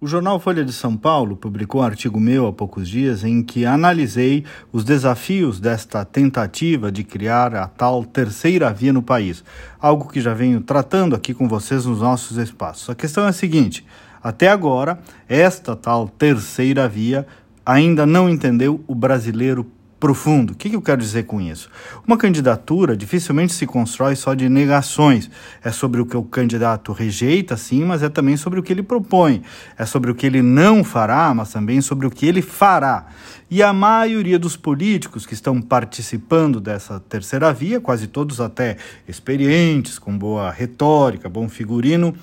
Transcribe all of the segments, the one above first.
O jornal Folha de São Paulo publicou um artigo meu há poucos dias em que analisei os desafios desta tentativa de criar a tal terceira via no país, algo que já venho tratando aqui com vocês nos nossos espaços. A questão é a seguinte: até agora, esta tal terceira via ainda não entendeu o brasileiro profundo. O que, eu quero dizer com isso? Uma candidatura dificilmente se constrói só de negações. É sobre o que o candidato rejeita, sim, mas é também sobre o que ele propõe. É sobre o que ele não fará, mas também sobre o que ele fará. E a maioria dos políticos que estão participando dessa terceira via, quase todos até experientes, com boa retórica, bom figurino,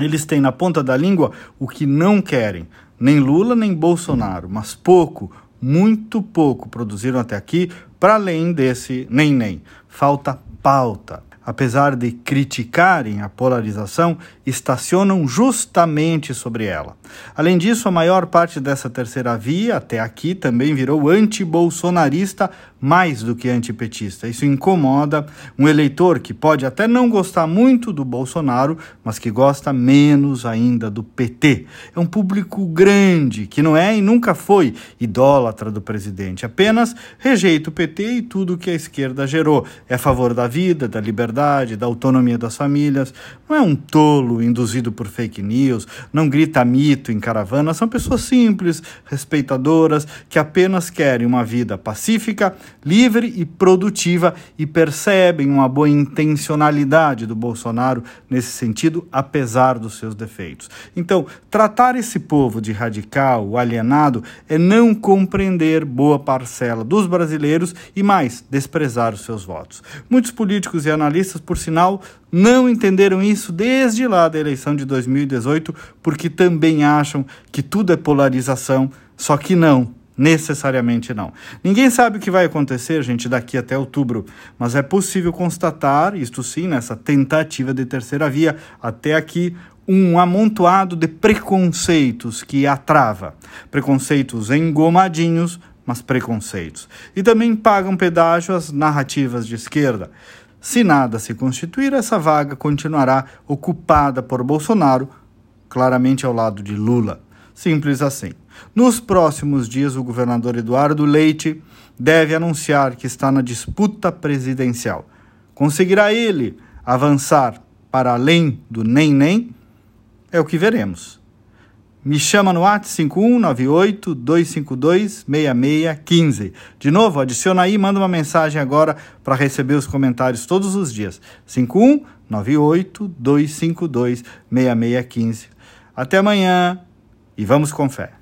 eles têm na ponta da língua o que não querem. Nem Lula nem Bolsonaro, mas pouco muito pouco produziram até aqui, para além desse nem-nem. Falta pauta apesar de criticarem a polarização, estacionam justamente sobre ela. Além disso, a maior parte dessa terceira via, até aqui, também virou anti-bolsonarista mais do que antipetista. Isso incomoda um eleitor que pode até não gostar muito do Bolsonaro, mas que gosta menos ainda do PT. É um público grande que não é e nunca foi idólatra do presidente, apenas rejeita o PT e tudo que a esquerda gerou. É a favor da vida, da liberdade da autonomia das famílias. Não é um tolo induzido por fake news, não grita mito em caravana. São pessoas simples, respeitadoras, que apenas querem uma vida pacífica, livre e produtiva e percebem uma boa intencionalidade do Bolsonaro nesse sentido, apesar dos seus defeitos. Então, tratar esse povo de radical, alienado, é não compreender boa parcela dos brasileiros e mais, desprezar os seus votos. Muitos políticos e analistas por sinal, não entenderam isso desde lá da eleição de 2018, porque também acham que tudo é polarização, só que não. Necessariamente não. Ninguém sabe o que vai acontecer, gente, daqui até outubro, mas é possível constatar, isto sim, nessa tentativa de terceira via, até aqui, um amontoado de preconceitos que a trava. Preconceitos engomadinhos, mas preconceitos. E também pagam pedágio às narrativas de esquerda. Se nada se constituir, essa vaga continuará ocupada por Bolsonaro, claramente ao lado de Lula. Simples assim. Nos próximos dias, o governador Eduardo Leite deve anunciar que está na disputa presidencial. Conseguirá ele avançar para além do nem-nem? É o que veremos. Me chama no WhatsApp 5198-252-6615. De novo, adiciona aí, manda uma mensagem agora para receber os comentários todos os dias. 5198-252-6615. Até amanhã e vamos com fé.